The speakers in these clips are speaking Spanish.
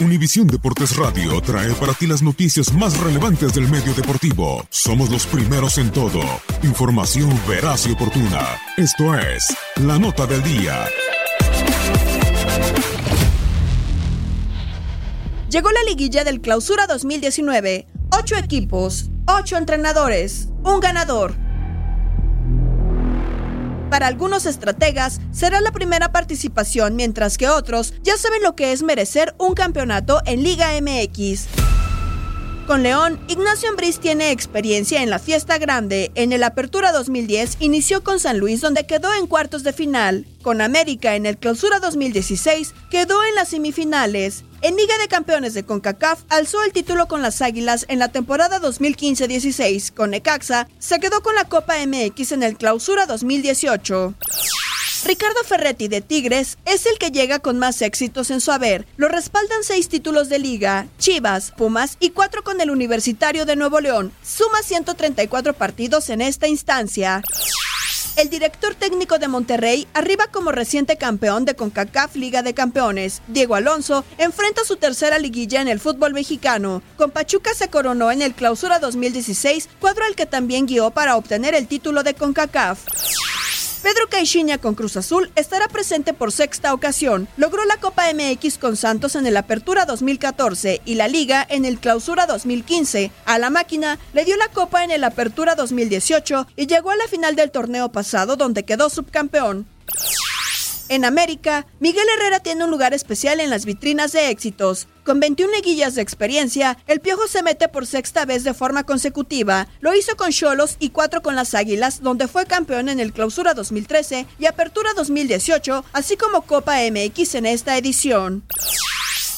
Univisión Deportes Radio trae para ti las noticias más relevantes del medio deportivo. Somos los primeros en todo. Información veraz y oportuna. Esto es La Nota del Día. Llegó la liguilla del Clausura 2019. Ocho equipos, ocho entrenadores, un ganador. Para algunos estrategas será la primera participación, mientras que otros ya saben lo que es merecer un campeonato en Liga MX. Con León, Ignacio Ambriz tiene experiencia en la fiesta grande. En el Apertura 2010 inició con San Luis donde quedó en cuartos de final. Con América en el Clausura 2016 quedó en las semifinales. En Liga de Campeones de CONCACAF alzó el título con las Águilas en la temporada 2015-16. Con Necaxa se quedó con la Copa MX en el Clausura 2018. Ricardo Ferretti de Tigres es el que llega con más éxitos en su haber. Lo respaldan seis títulos de liga, Chivas, Pumas y cuatro con el Universitario de Nuevo León. Suma 134 partidos en esta instancia. El director técnico de Monterrey arriba como reciente campeón de CONCACAF Liga de Campeones. Diego Alonso enfrenta su tercera liguilla en el fútbol mexicano. Con Pachuca se coronó en el Clausura 2016, cuadro al que también guió para obtener el título de CONCACAF. Pedro Caixinha con Cruz Azul estará presente por sexta ocasión. Logró la Copa MX con Santos en el Apertura 2014 y la Liga en el Clausura 2015. A la máquina le dio la Copa en el Apertura 2018 y llegó a la final del torneo pasado donde quedó subcampeón. En América, Miguel Herrera tiene un lugar especial en las vitrinas de éxitos. Con 21 liguillas de experiencia, el Piojo se mete por sexta vez de forma consecutiva. Lo hizo con Cholos y cuatro con las Águilas, donde fue campeón en el Clausura 2013 y Apertura 2018, así como Copa MX en esta edición.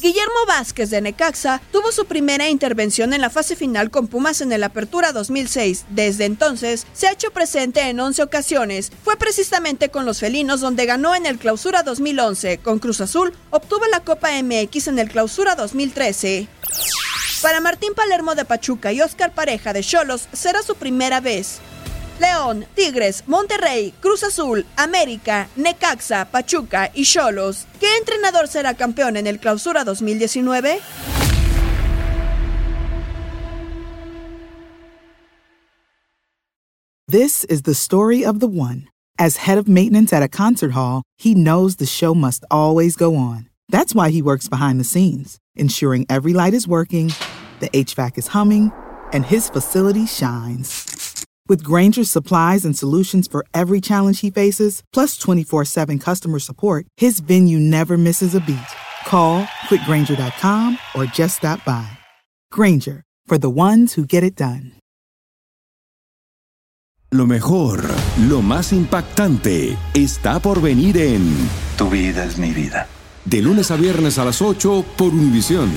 Guillermo Vázquez de Necaxa tuvo su primera intervención en la fase final con Pumas en el Apertura 2006. Desde entonces se ha hecho presente en 11 ocasiones. Fue precisamente con los felinos donde ganó en el Clausura 2011. Con Cruz Azul obtuvo la Copa MX en el Clausura 2013. Para Martín Palermo de Pachuca y Oscar Pareja de Cholos será su primera vez. León, Tigres, Monterrey, Cruz Azul, América, Necaxa, Pachuca y Cholos. ¿Qué entrenador será campeón en el Clausura 2019? This is the story of the one. As head of maintenance at a concert hall, he knows the show must always go on. That's why he works behind the scenes, ensuring every light is working, the HVAC is humming, and his facility shines. With Granger's supplies and solutions for every challenge he faces, plus 24 7 customer support, his venue never misses a beat. Call quickgranger.com or just stop by. Granger, for the ones who get it done. Lo mejor, lo más impactante, está por venir en Tu vida es mi vida. De lunes a viernes a las 8 por Univisión.